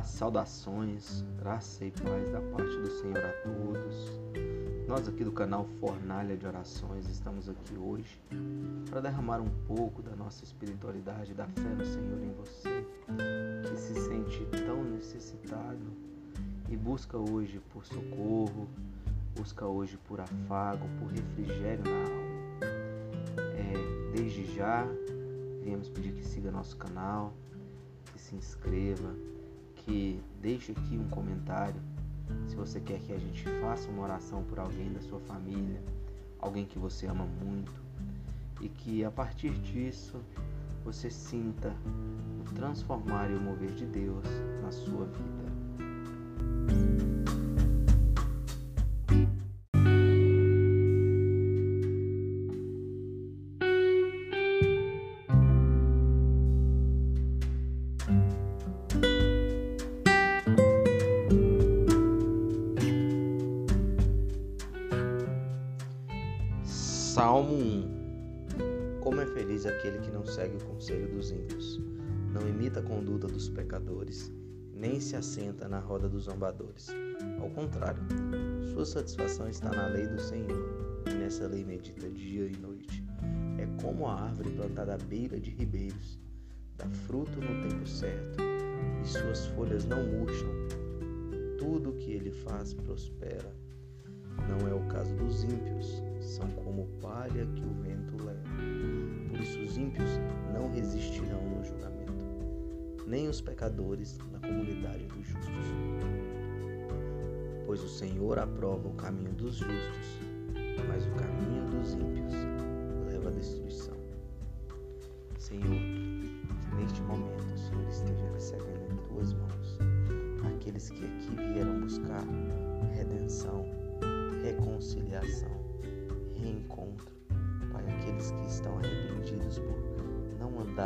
Saudações, graça e paz da parte do Senhor a todos. Nós aqui do canal Fornalha de Orações estamos aqui hoje para derramar um pouco da nossa espiritualidade, da fé no Senhor em você, que se sente tão necessitado e busca hoje por socorro, busca hoje por afago, por refrigério na alma. É, desde já, viemos pedir que siga nosso canal, que se inscreva, que deixe aqui um comentário se você quer que a gente faça uma oração por alguém da sua família, alguém que você ama muito, e que a partir disso você sinta o transformar e o mover de Deus na sua vida. Feliz aquele que não segue o conselho dos ímpios, não imita a conduta dos pecadores, nem se assenta na roda dos zombadores. Ao contrário, sua satisfação está na lei do Senhor, e nessa lei medita dia e noite. É como a árvore plantada à beira de ribeiros, dá fruto no tempo certo, e suas folhas não murcham. Tudo o que ele faz prospera. Não é o caso dos ímpios, são como palha que o vento leva. Por isso os ímpios não resistirão no julgamento, nem os pecadores na comunidade dos justos. Pois o Senhor aprova o caminho dos justos, mas o caminho dos ímpios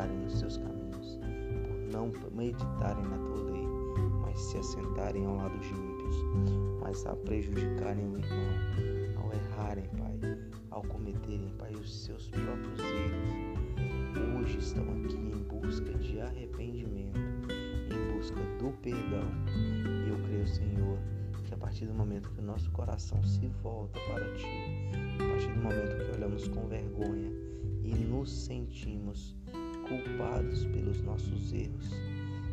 andarem nos seus caminhos, por não meditarem na tua lei, mas se assentarem ao lado de ímpios, mas a prejudicarem o irmão, ao errarem, Pai, ao cometerem, Pai, os seus próprios erros. Hoje estão aqui em busca de arrependimento, em busca do perdão. E eu creio, Senhor, que a partir do momento que o nosso coração se volta para Ti, a partir do momento que olhamos com vergonha e nos sentimos culpados pelos nossos erros,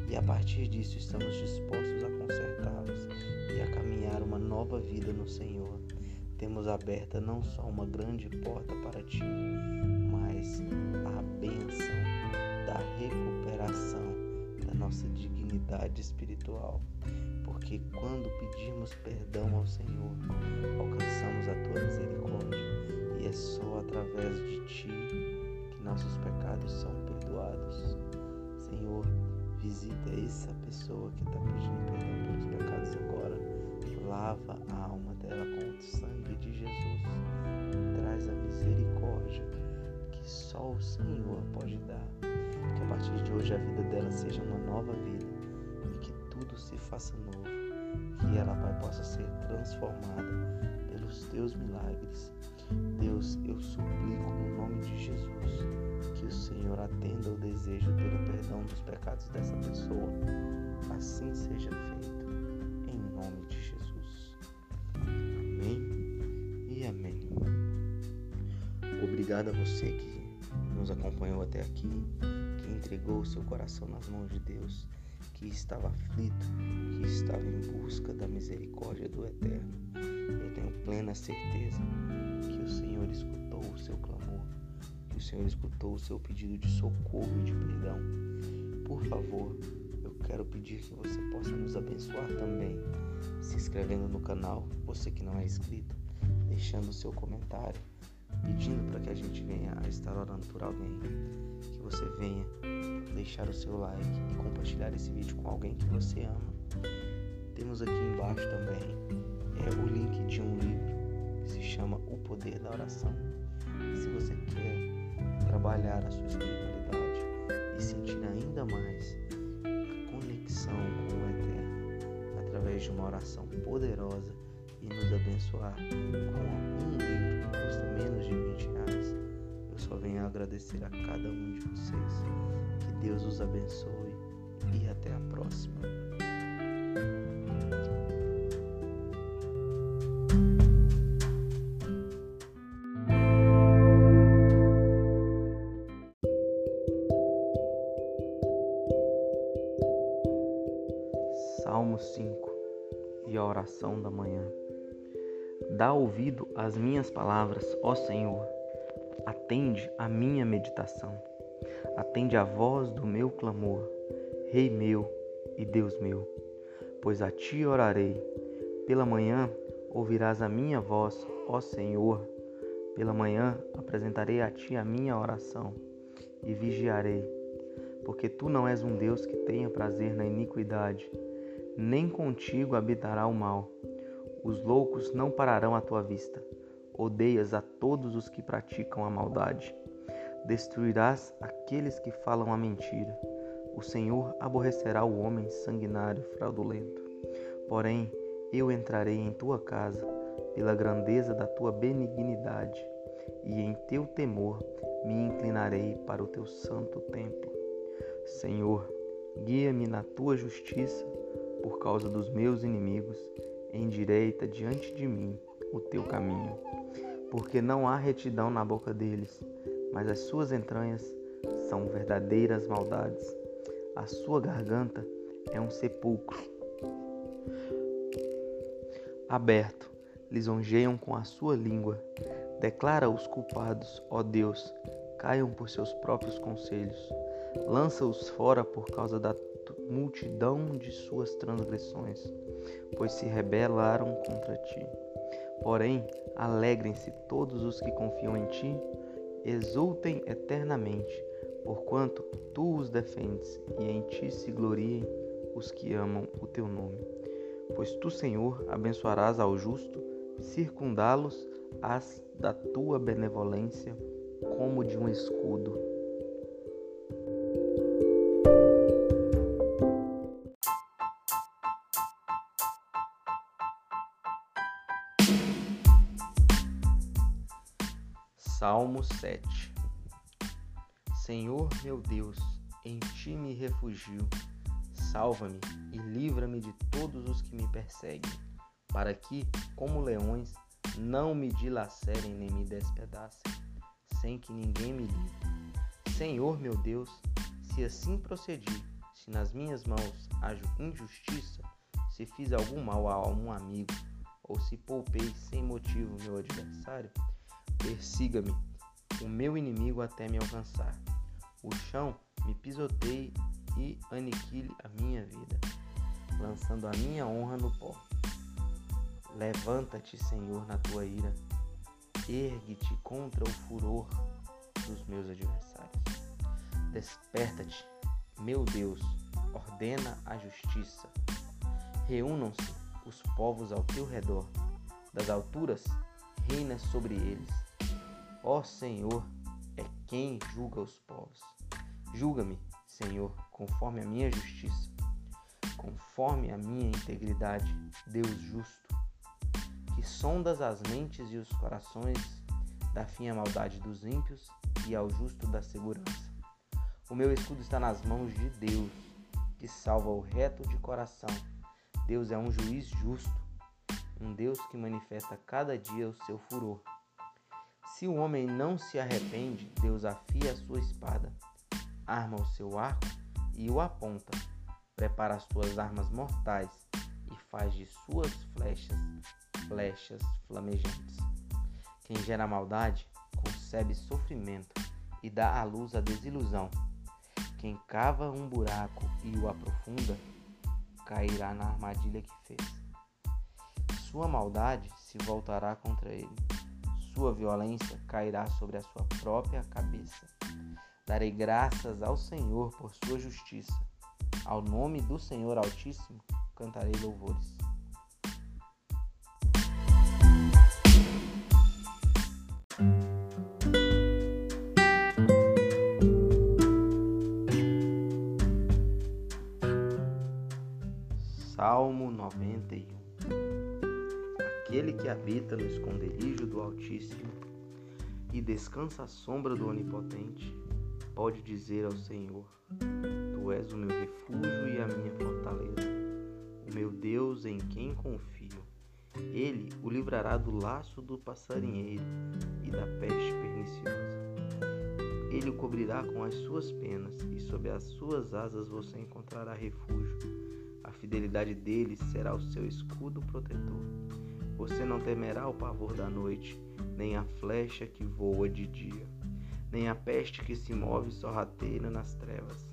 e a partir disso estamos dispostos a consertá-los e a caminhar uma nova vida no Senhor, temos aberta não só uma grande porta para Ti, mas a bênção da recuperação da nossa dignidade espiritual. Porque quando pedimos perdão ao Senhor, alcançamos a tua misericórdia, e é só através de ti que nossos pecados são perdoados. Senhor, visita essa pessoa que está pedindo perdão pelos pecados agora, lava a alma dela com o sangue de Jesus, traz a misericórdia que só o Senhor pode dar. Que a partir de hoje a vida dela seja uma nova vida e que tudo se faça novo que ela, Pai, possa ser transformada pelos teus milagres. Deus, eu suplico no nome de Jesus que o Senhor atenda o desejo pelo perdão dos pecados dessa pessoa. Assim seja feito, em nome de Jesus. Amém e amém. Obrigado a você que nos acompanhou até aqui, que entregou o seu coração nas mãos de Deus que estava aflito, que estava em busca da misericórdia do Eterno. Eu tenho plena certeza que o Senhor escutou o seu clamor, que o Senhor escutou o seu pedido de socorro e de perdão. Por favor, eu quero pedir que você possa nos abençoar também, se inscrevendo no canal, você que não é inscrito, deixando o seu comentário, pedindo para que a gente venha a estar orando por alguém, que você venha deixar o seu like e compartilhar esse vídeo com alguém que você ama. Temos aqui embaixo também é, o link de um livro que se chama O Poder da Oração. E se você quer trabalhar a sua espiritualidade e sentir ainda mais a conexão com o Eterno através de uma oração poderosa e nos abençoar com um livro que custa menos de 20 reais, eu só venho agradecer a cada um de vocês. Deus os abençoe e até a próxima. Oração da manhã. Dá ouvido às minhas palavras, ó Senhor. Atende a minha meditação. Atende a voz do meu clamor, Rei meu e Deus meu. Pois a ti orarei. Pela manhã ouvirás a minha voz, ó Senhor. Pela manhã apresentarei a ti a minha oração e vigiarei, porque tu não és um Deus que tenha prazer na iniquidade nem contigo habitará o mal. Os loucos não pararão à tua vista. Odeias a todos os que praticam a maldade. Destruirás aqueles que falam a mentira. O Senhor aborrecerá o homem sanguinário fraudulento. Porém, eu entrarei em tua casa pela grandeza da tua benignidade, e em teu temor me inclinarei para o teu santo templo. Senhor, guia-me na tua justiça por causa dos meus inimigos, endireita diante de mim o teu caminho. Porque não há retidão na boca deles, mas as suas entranhas são verdadeiras maldades. A sua garganta é um sepulcro aberto, lisonjeiam com a sua língua. Declara os culpados, ó Deus, caiam por seus próprios conselhos. Lança-os fora por causa da multidão de suas transgressões, pois se rebelaram contra ti. Porém, alegrem-se todos os que confiam em ti, exultem eternamente, porquanto tu os defendes, e em ti se gloriem os que amam o teu nome. Pois tu, Senhor, abençoarás ao justo, circundá-los as da tua benevolência como de um escudo. Salmo 7 Senhor meu Deus, em ti me refugio. Salva-me e livra-me de todos os que me perseguem, para que, como leões, não me dilacerem nem me despedacem, sem que ninguém me livre. Senhor meu Deus, se assim procedi, se nas minhas mãos hajo injustiça, se fiz algum mal a algum amigo, ou se poupei sem motivo meu adversário, Persiga-me, o meu inimigo até me alcançar. O chão me pisoteie e aniquile a minha vida, lançando a minha honra no pó. Levanta-te, Senhor, na tua ira. Ergue-te contra o furor dos meus adversários. Desperta-te, meu Deus, ordena a justiça. Reúnam-se os povos ao teu redor. Das alturas, reina sobre eles Ó Senhor, é quem julga os povos. Julga-me, Senhor, conforme a minha justiça, conforme a minha integridade, Deus justo, que sondas as mentes e os corações, da fim a maldade dos ímpios e ao justo da segurança. O meu escudo está nas mãos de Deus, que salva o reto de coração. Deus é um juiz justo, um Deus que manifesta cada dia o seu furor se o homem não se arrepende, Deus afia a sua espada, arma o seu arco e o aponta, prepara as suas armas mortais e faz de suas flechas flechas flamejantes. Quem gera maldade concebe sofrimento e dá à luz a desilusão. Quem cava um buraco e o aprofunda, cairá na armadilha que fez. Sua maldade se voltará contra ele sua violência cairá sobre a sua própria cabeça. Darei graças ao Senhor por sua justiça. Ao nome do Senhor Altíssimo cantarei louvores. Salmo 91 Aquele que habita no esconderijo do Altíssimo e descansa à sombra do Onipotente, pode dizer ao Senhor: Tu és o meu refúgio e a minha fortaleza, o meu Deus em quem confio. Ele o livrará do laço do passarinheiro e da peste perniciosa. Ele o cobrirá com as suas penas e sob as suas asas você encontrará refúgio. A fidelidade dele será o seu escudo protetor. Você não temerá o pavor da noite, nem a flecha que voa de dia, nem a peste que se move sorrateira nas trevas,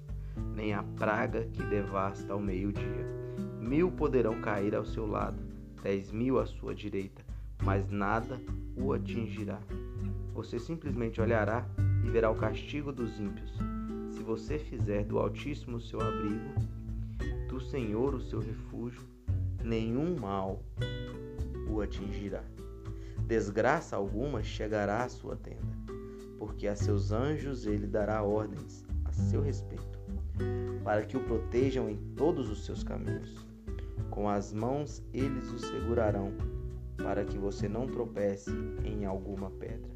nem a praga que devasta ao meio-dia. Mil poderão cair ao seu lado, dez mil à sua direita, mas nada o atingirá. Você simplesmente olhará e verá o castigo dos ímpios. Se você fizer do Altíssimo o seu abrigo, do Senhor o seu refúgio, nenhum mal o atingirá. Desgraça alguma chegará à sua tenda, porque a seus anjos ele dará ordens a seu respeito, para que o protejam em todos os seus caminhos. Com as mãos eles o segurarão, para que você não tropece em alguma pedra.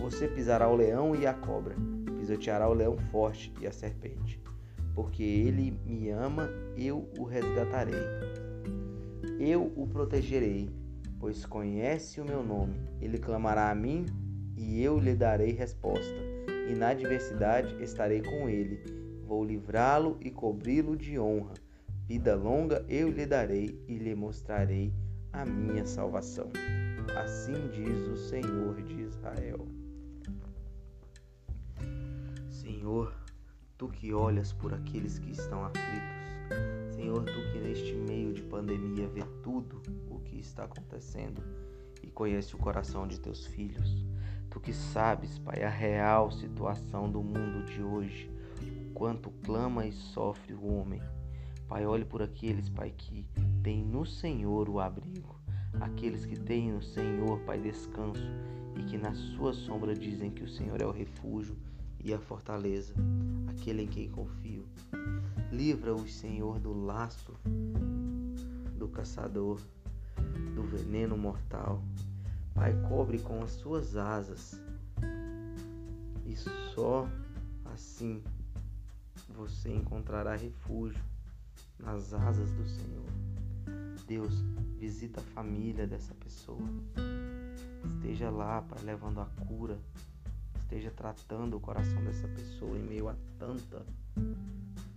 Você pisará o leão e a cobra, pisoteará o leão forte e a serpente. Porque ele me ama, eu o resgatarei. Eu o protegerei, pois conhece o meu nome. Ele clamará a mim e eu lhe darei resposta. E na adversidade estarei com ele. Vou livrá-lo e cobri-lo de honra. Vida longa eu lhe darei e lhe mostrarei a minha salvação. Assim diz o Senhor de Israel. Senhor, tu que olhas por aqueles que estão aflitos, Senhor, tu que neste meio de pandemia vê tudo o que está acontecendo e conhece o coração de teus filhos, tu que sabes, Pai, a real situação do mundo de hoje, o quanto clama e sofre o homem. Pai, olhe por aqueles, Pai, que têm no Senhor o abrigo, aqueles que têm no Senhor, Pai, descanso e que na sua sombra dizem que o Senhor é o refúgio e a fortaleza, aquele em quem confio. Livra-os, Senhor, do laço do caçador, do veneno mortal. Pai, cobre com as suas asas. E só assim você encontrará refúgio nas asas do Senhor. Deus, visita a família dessa pessoa. Esteja lá, Pai, levando a cura, esteja tratando o coração dessa pessoa em meio a tanta,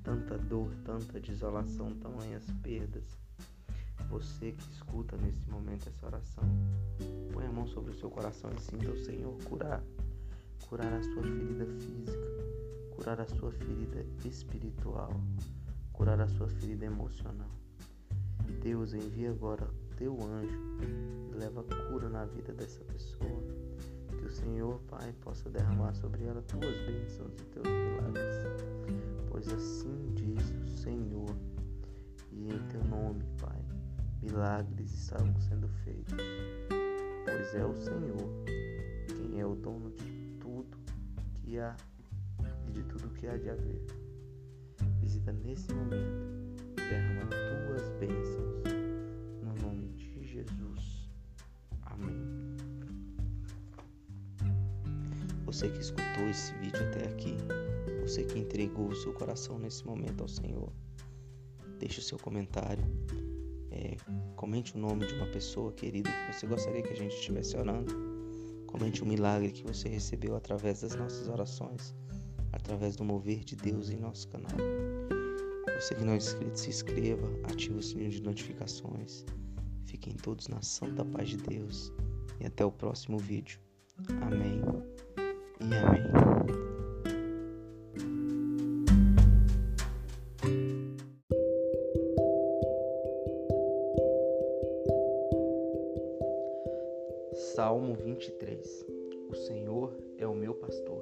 tanta dor, tanta desolação, tamanhas perdas. Você que escuta nesse momento essa oração, põe a mão sobre o seu coração e sinta o Senhor curar, curar a sua ferida física, curar a sua ferida espiritual, curar a sua ferida emocional. Deus envia agora teu anjo e leva cura na vida dessa pessoa Senhor, Pai, possa derramar sobre ela tuas bênçãos e teus milagres. Pois assim diz o Senhor, e em teu nome, Pai, milagres estavam sendo feitos. Pois é o Senhor quem é o dono de tudo que há e de tudo que há de haver. Visita nesse momento, derrama tuas bênçãos Você que escutou esse vídeo até aqui, você que entregou o seu coração nesse momento ao Senhor, deixe o seu comentário, é, comente o nome de uma pessoa querida que você gostaria que a gente estivesse orando, comente um milagre que você recebeu através das nossas orações, através do mover de Deus em nosso canal. Você que não é inscrito, se inscreva, ative o sininho de notificações. Fiquem todos na santa paz de Deus e até o próximo vídeo. Amém O Senhor é o meu pastor,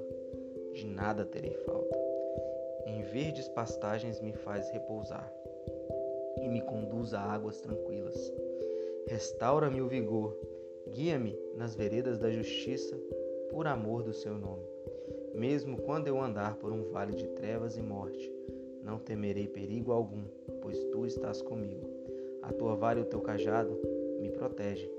de nada terei falta. Em verdes pastagens me faz repousar e me conduz a águas tranquilas. Restaura-me o vigor, guia-me nas veredas da justiça por amor do seu nome. Mesmo quando eu andar por um vale de trevas e morte, não temerei perigo algum, pois tu estás comigo. A tua vara e o teu cajado me protegem.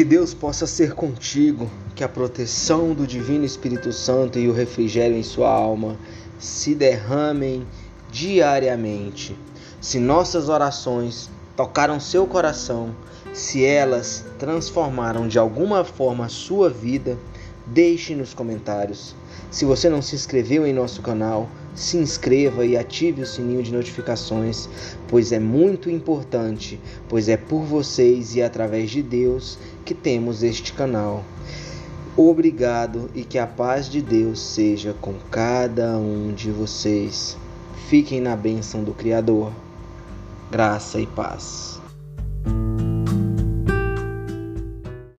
Que Deus possa ser contigo, que a proteção do Divino Espírito Santo e o refrigério em sua alma se derramem diariamente. Se nossas orações tocaram seu coração, se elas transformaram de alguma forma a sua vida, deixe nos comentários. Se você não se inscreveu em nosso canal, se inscreva e ative o sininho de notificações, pois é muito importante, pois é por vocês e através de Deus que temos este canal. Obrigado e que a paz de Deus seja com cada um de vocês. Fiquem na bênção do Criador. Graça e paz.